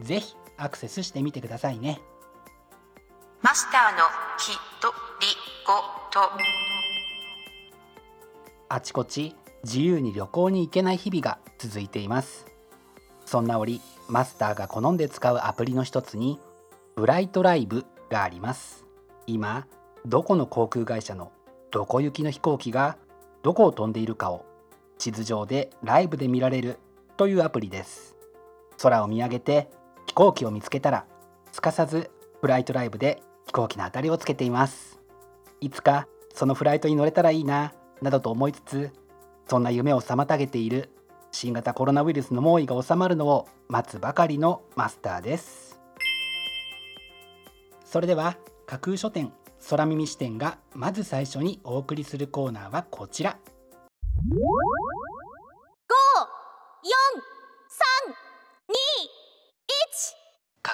ぜひアクセスしてみてくださいね。マスターのひとりごと。あちこち自由に旅行に行けない日々が続いています。そんな折マスターが好んで使うアプリの一つにブライトライブがあります。今どこの航空会社のどこ行きの飛行機がどこを飛んでいるかを地図上でライブで見られるというアプリです。空を見上げて飛行機を見つけたらすかさずフライトライブで飛行機の当たりをつけています。いつかそのフライトに乗れたらいいななどと思いつつそんな夢を妨げている新型コロナウイルスの猛威が収まるのを待つばかりのマスターです。それでは架空書店空耳視点がまず最初にお送りするコーナーはこちら。5 4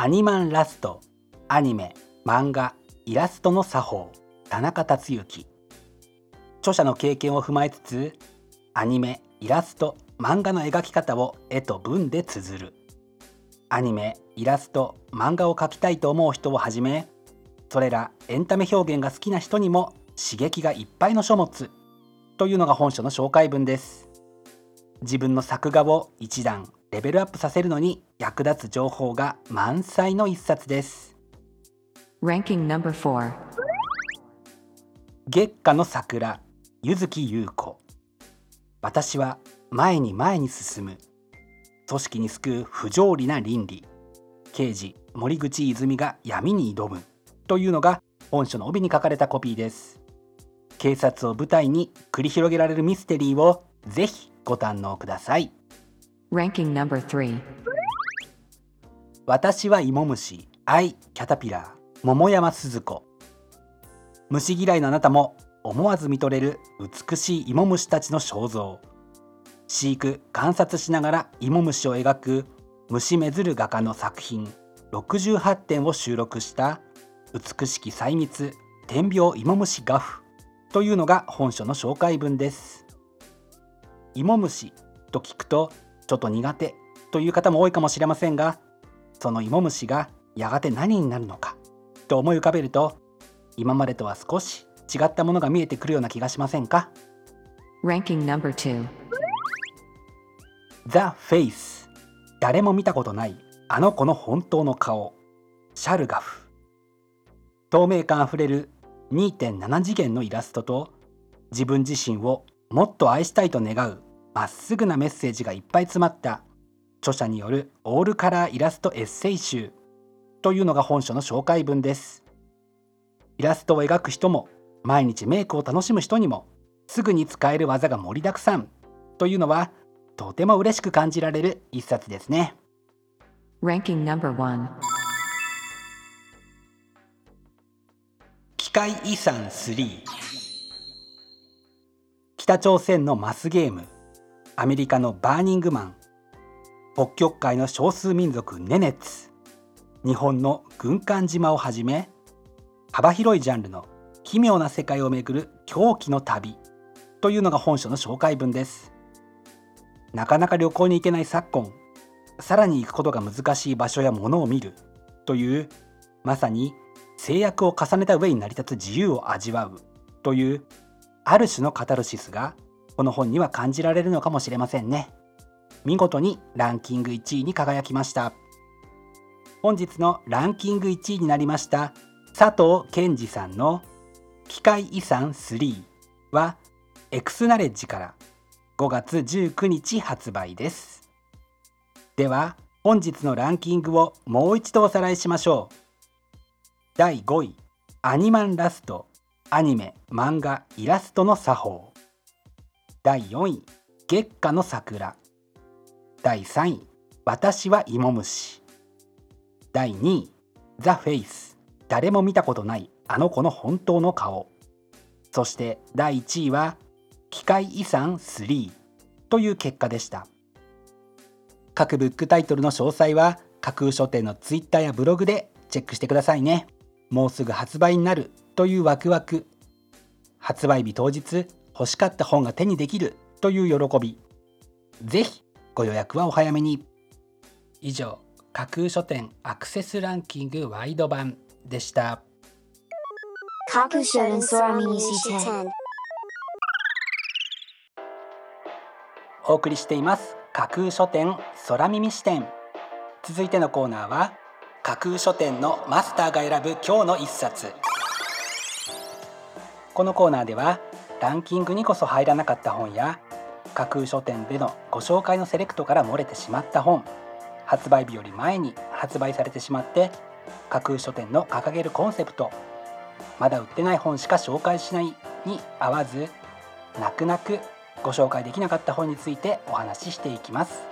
アニマンラスト。アニメ漫画イラストの作法。田中達之。著者の経験を踏まえつつアニメイラスト漫画の描き方を絵と文で綴る。アニメイラスト漫画を描きたいと思う人をはじめそれらエンタメ表現が好きな人にも刺激がいっぱいの書物。というのが本書の紹介文です。自分の作画を一段レベルアップさせるのに役立つ情報が満載の一冊です。Ranking number 4月下の桜柚木優子。私は前に前に進む。組織に救う不条理な倫理。刑事森口泉が闇に挑む。というのが本書の帯に書かれたコピーです。警察を舞台に繰り広げられるミステリーをぜひご堪能ください Ranking number 3私は芋虫愛キャタピラー桃山鈴子。虫嫌いのあなたも思わず見とれる美しい芋虫たちの肖像。飼育観察しながら芋虫を描く虫めずる画家の作品。68点を収録した美しき細密天描芋虫画譜というのが本書の紹介文です。芋虫と聞くとちょっと苦手という方も多いかもしれませんがその芋虫がやがて何になるのかと思い浮かべると今までとは少し違ったものが見えてくるような気がしませんか？Ranking number 2 The Face 誰も見たことないあの子の本当の顔。シャルガフ。透明感あふれる2.7次元のイラストと自分自身をもっと愛したいと願うまっすぐなメッセージがいっぱい詰まった。著者によるオールカラーイラストエッセイ集。というのが本書の紹介文です。イラストを描く人も毎日メイクを楽しむ人にもすぐに使える技が盛りだくさん。というのはとても嬉しく感じられる一冊ですね。Ranking number 1機械遺産3北朝鮮のマスゲームアメリカのバーニングマン。北極海の少数民族ネネツ。日本の軍艦島をはじめ幅広いジャンルの奇妙な世界をめぐる狂気の旅。というのが本書の紹介文です。なかなか旅行に行けない昨今さらに行くことが難しい場所やものを見る。というまさに制約を重ねた上に成り立つ自由を味わう。というある種のカタルシスがこの本には感じられるのかもしれませんね。見事にランキング1位に輝きました。本日のランキング1位になりました佐藤健二さんの機械遺産3はエクスナレッジから5月19日発売です。では本日のランキングをもう一度おさらいしましょう。第5位アニマンラストアニメ漫画イラストの作法。第4位月下の桜。第3位私は芋虫。第2位ザ・フェイス。誰も見たことないあの子の本当の顔。そして第1位は機械遺産3という結果でした。各ブックタイトルの詳細は架空書店のツイッターやブログでチェックしてくださいね。もうすぐ発売になる。というワクワク。発売日当日欲しかった本が手にできるという喜び。ぜひご予約はお早めに。以上架空書店アクセスランキングワイド版でした。お送りしています。架空書店空耳視点。続いてのコーナーは架空書店のマスターが選ぶ今日の一冊。このコーナーではランキングにこそ入らなかった本や架空書店でのご紹介のセレクトから漏れてしまった本発売日より前に発売されてしまって架空書店の掲げるコンセプトまだ売ってない本しか紹介しないに合わず泣く泣くご紹介できなかった本についてお話ししていきます。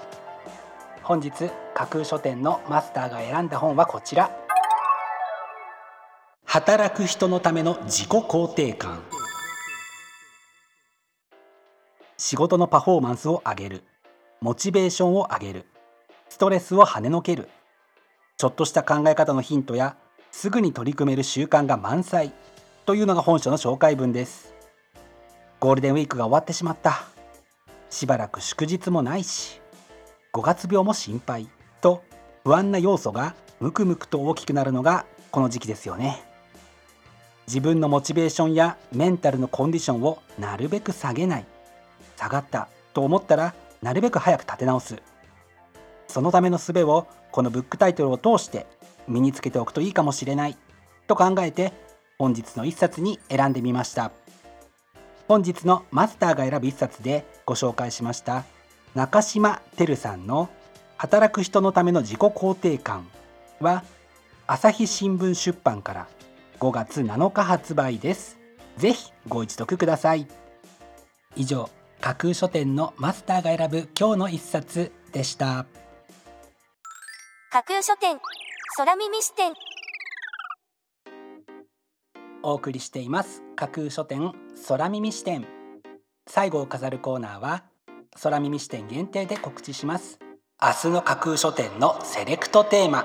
本日架空書店のマスターが選んだ本はこちら。働く人のための自己肯定感。仕事のパフォーマンスを上げる。モチベーションを上げる。ストレスを跳ねのける。ちょっとした考え方のヒントやすぐに取り組める習慣が満載。というのが本書の紹介文です。ゴールデンウィークが終わってしまった。しばらく祝日もないし5月病も心配。と不安な要素がムクムクと大きくなるのがこの時期ですよね。自分のモチベーションやメンタルのコンディションをなるべく下げない。下がったと思ったらなるべく早く立て直す。そのための術をこのブックタイトルを通して身につけておくといいかもしれないと考えて本日の一冊に選んでみました。本日のマスターが選ぶ一冊でご紹介しました。中島てるさんの働く人のための自己肯定感は朝日新聞出版から5月7日発売です。ぜひご一読ください。以上架空書店のマスターが選ぶ今日の一冊でした。架空書店空耳視点。お送りしています。架空書店空耳視点。最後を飾るコーナーは空耳視点限定で告知します。明日の架空書店のセレクトテーマ。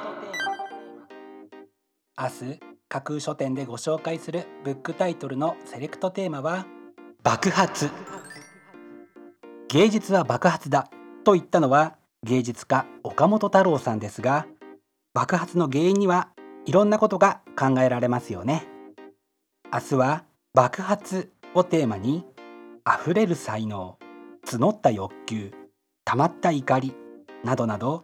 明日架空書店でご紹介するブックタイトルのセレクトテーマは爆発芸術は爆発だと言ったのは芸術家岡本太郎さんですが爆発の原因にはいろんなことが考えられますよね。明日は爆発をテーマに溢れる才能募った欲求溜まった怒りなどなど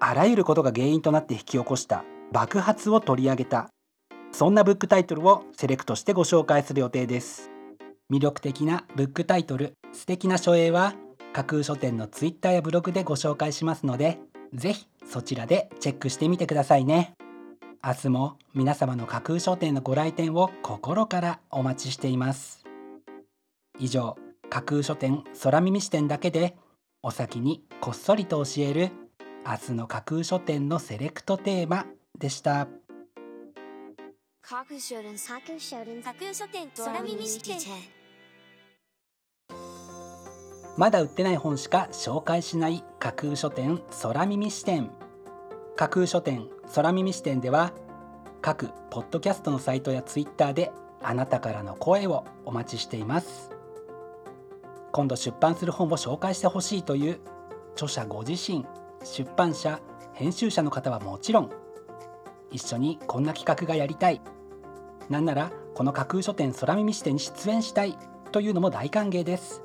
あらゆることが原因となって引き起こした爆発を取り上げた。そんなブックタイトルをセレクトしてご紹介する予定です。魅力的なブックタイトル素敵な書影は架空書店のツイッターやブログでご紹介しますのでぜひそちらでチェックしてみてくださいね。明日も皆様の架空書店のご来店を心からお待ちしています。以上架空書店空耳視点だけでお先にこっそりと教える明日の架空書店のセレクトテーマでした。架空書店架空書店架空書店空耳視点まだ売ってない本しか紹介しない架空書店空耳視点。架空書店空耳視点では各ポッドキャストのサイトやツイッターであなたからの声をお待ちしています。今度出版する本を紹介してほしいという著者ご自身出版社編集者の方はもちろん一緒にこんな企画がやりたい。なんならこの架空書店空耳視点に出演したいというのも大歓迎です。